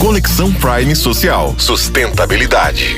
Conexão Prime Social. Sustentabilidade.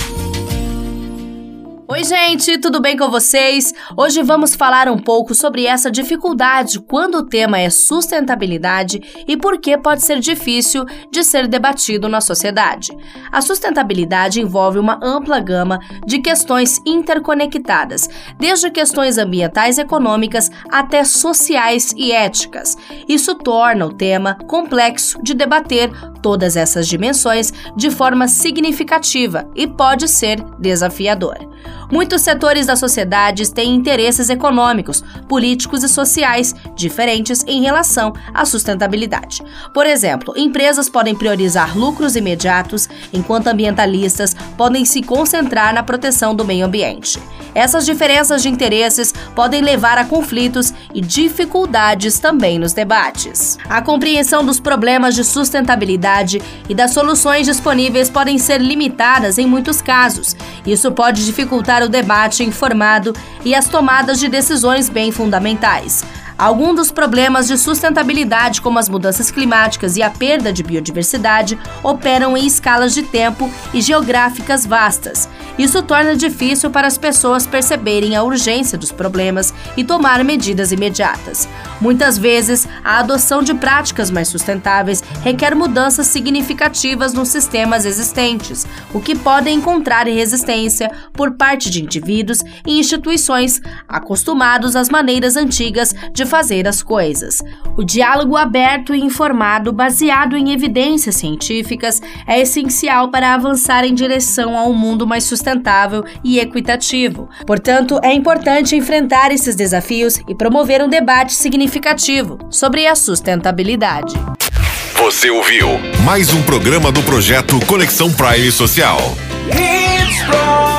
Oi, gente, tudo bem com vocês? Hoje vamos falar um pouco sobre essa dificuldade quando o tema é sustentabilidade e por que pode ser difícil de ser debatido na sociedade. A sustentabilidade envolve uma ampla gama de questões interconectadas, desde questões ambientais econômicas até sociais e éticas. Isso torna o tema complexo de debater todas essas dimensões de forma significativa e pode ser desafiador. Muitos setores da sociedade têm interesses econômicos, políticos e sociais diferentes em relação à sustentabilidade. Por exemplo, empresas podem priorizar lucros imediatos, enquanto ambientalistas podem se concentrar na proteção do meio ambiente. Essas diferenças de interesses podem levar a conflitos e dificuldades também nos debates. A compreensão dos problemas de sustentabilidade e das soluções disponíveis podem ser limitadas em muitos casos. Isso pode dificultar o debate informado e as tomadas de decisões bem fundamentais. Alguns dos problemas de sustentabilidade, como as mudanças climáticas e a perda de biodiversidade, operam em escalas de tempo e geográficas vastas. Isso torna difícil para as pessoas perceberem a urgência dos problemas e tomar medidas imediatas. Muitas vezes, a adoção de práticas mais sustentáveis requer mudanças significativas nos sistemas existentes, o que pode encontrar resistência por parte de indivíduos e instituições acostumados às maneiras antigas de fazer as coisas. O diálogo aberto e informado, baseado em evidências científicas, é essencial para avançar em direção a um mundo mais sustentável e equitativo. Portanto, é importante enfrentar esses desafios e promover um debate significativo sobre a sustentabilidade. Você ouviu mais um programa do projeto Conexão Prime Social. It's